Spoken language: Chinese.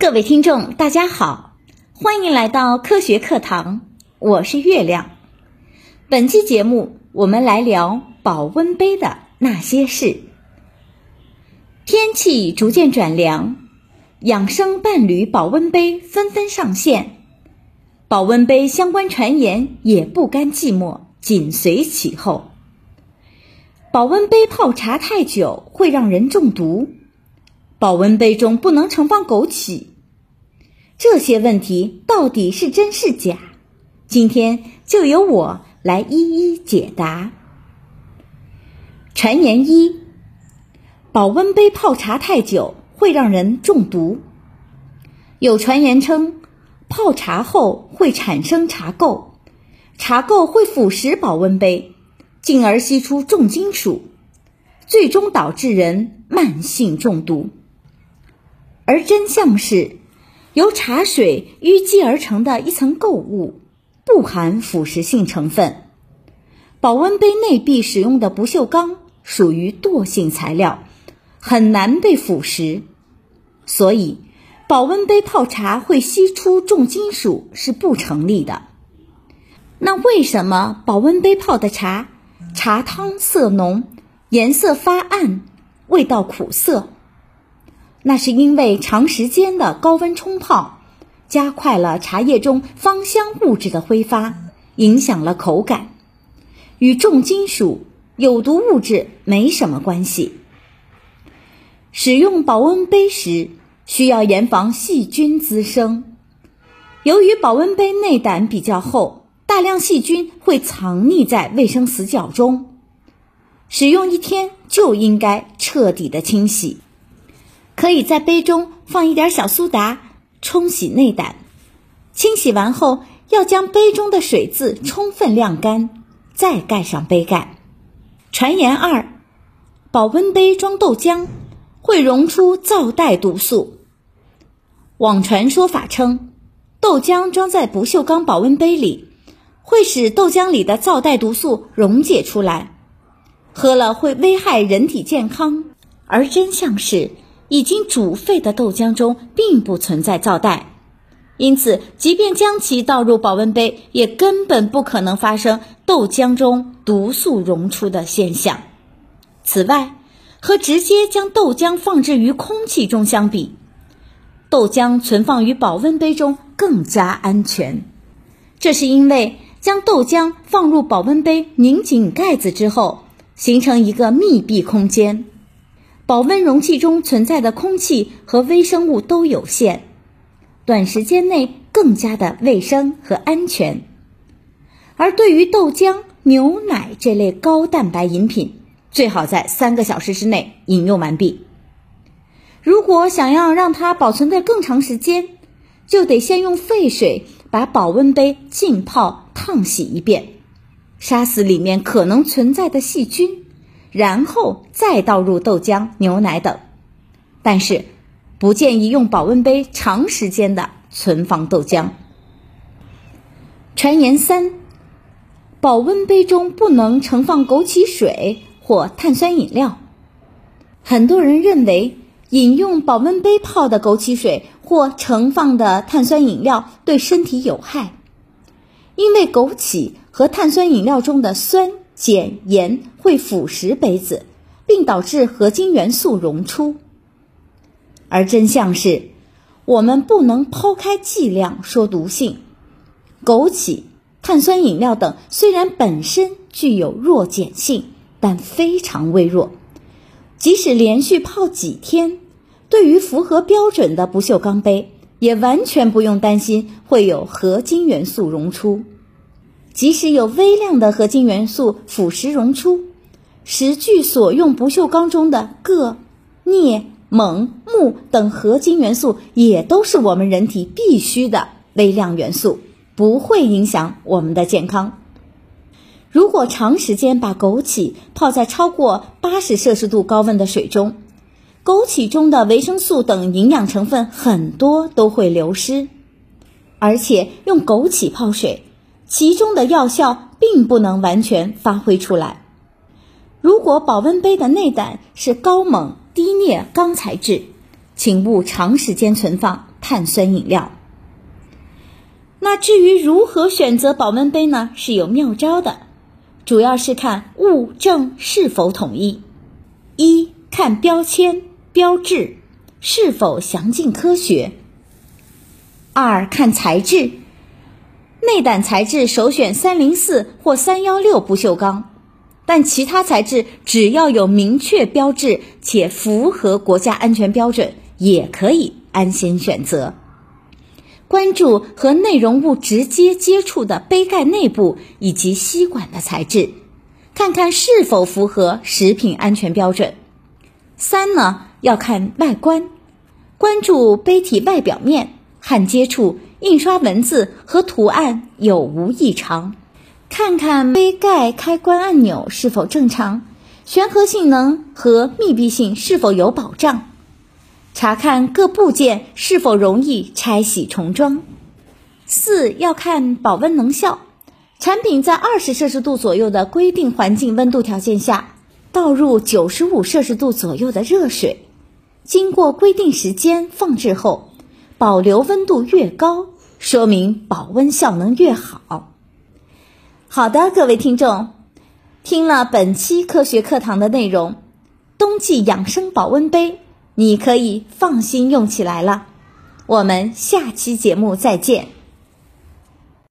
各位听众，大家好，欢迎来到科学课堂，我是月亮。本期节目我们来聊保温杯的那些事。天气逐渐转凉，养生伴侣保温杯纷纷上线，保温杯相关传言也不甘寂寞，紧随其后。保温杯泡茶太久会让人中毒，保温杯中不能盛放枸杞。这些问题到底是真是假？今天就由我来一一解答。传言一：保温杯泡茶太久会让人中毒。有传言称，泡茶后会产生茶垢，茶垢会腐蚀保温杯，进而析出重金属，最终导致人慢性中毒。而真相是。由茶水淤积而成的一层垢物，不含腐蚀性成分。保温杯内壁使用的不锈钢属于惰性材料，很难被腐蚀，所以保温杯泡茶会析出重金属是不成立的。那为什么保温杯泡的茶，茶汤色浓，颜色发暗，味道苦涩？那是因为长时间的高温冲泡，加快了茶叶中芳香物质的挥发，影响了口感，与重金属、有毒物质没什么关系。使用保温杯时，需要严防细菌滋生。由于保温杯内胆比较厚，大量细菌会藏匿在卫生死角中，使用一天就应该彻底的清洗。可以在杯中放一点小苏打，冲洗内胆。清洗完后，要将杯中的水渍充分晾干，再盖上杯盖。传言二：保温杯装豆浆会溶出皂带毒素。网传说法称，豆浆装在不锈钢保温杯里，会使豆浆里的皂带毒素溶解出来，喝了会危害人体健康。而真相是。已经煮沸的豆浆中并不存在皂带，因此，即便将其倒入保温杯，也根本不可能发生豆浆中毒素溶出的现象。此外，和直接将豆浆放置于空气中相比，豆浆存放于保温杯中更加安全。这是因为将豆浆放入保温杯，拧紧盖子之后，形成一个密闭空间。保温容器中存在的空气和微生物都有限，短时间内更加的卫生和安全。而对于豆浆、牛奶这类高蛋白饮品，最好在三个小时之内饮用完毕。如果想要让它保存的更长时间，就得先用沸水把保温杯浸泡烫洗一遍，杀死里面可能存在的细菌。然后再倒入豆浆、牛奶等，但是不建议用保温杯长时间的存放豆浆。传言三：保温杯中不能盛放枸杞水或碳酸饮料。很多人认为饮用保温杯泡的枸杞水或盛放的碳酸饮料对身体有害，因为枸杞和碳酸饮料中的酸。碱盐会腐蚀杯子，并导致合金元素溶出。而真相是，我们不能抛开剂量说毒性。枸杞、碳酸饮料等虽然本身具有弱碱性，但非常微弱。即使连续泡几天，对于符合标准的不锈钢杯，也完全不用担心会有合金元素溶出。即使有微量的合金元素腐蚀溶出，食具所用不锈钢中的铬、镍、锰、钼等合金元素也都是我们人体必需的微量元素，不会影响我们的健康。如果长时间把枸杞泡在超过八十摄氏度高温的水中，枸杞中的维生素等营养成分很多都会流失，而且用枸杞泡水。其中的药效并不能完全发挥出来。如果保温杯的内胆是高锰低镍钢材质，请勿长时间存放，碳酸饮料。那至于如何选择保温杯呢？是有妙招的，主要是看物证是否统一。一看标签标志是否详尽科学。二看材质，内胆材质首选三零四或三幺六不锈钢，但其他材质只要有明确标志且符合国家安全标准，也可以安心选择。关注和内容物直接接触的杯盖内部以及吸管的材质，看看是否符合食品安全标准。三呢，要看外观，关注杯体外表面、焊接处、印刷文字和图案有无异常，看看杯盖开关按钮是否正常，旋合性能和密闭性是否有保障。查看各部件是否容易拆洗重装。四要看保温能效，产品在二十摄氏度左右的规定环境温度条件下，倒入九十五摄氏度左右的热水，经过规定时间放置后，保留温度越高，说明保温效能越好。好的，各位听众，听了本期科学课堂的内容，冬季养生保温杯。你可以放心用起来了，我们下期节目再见。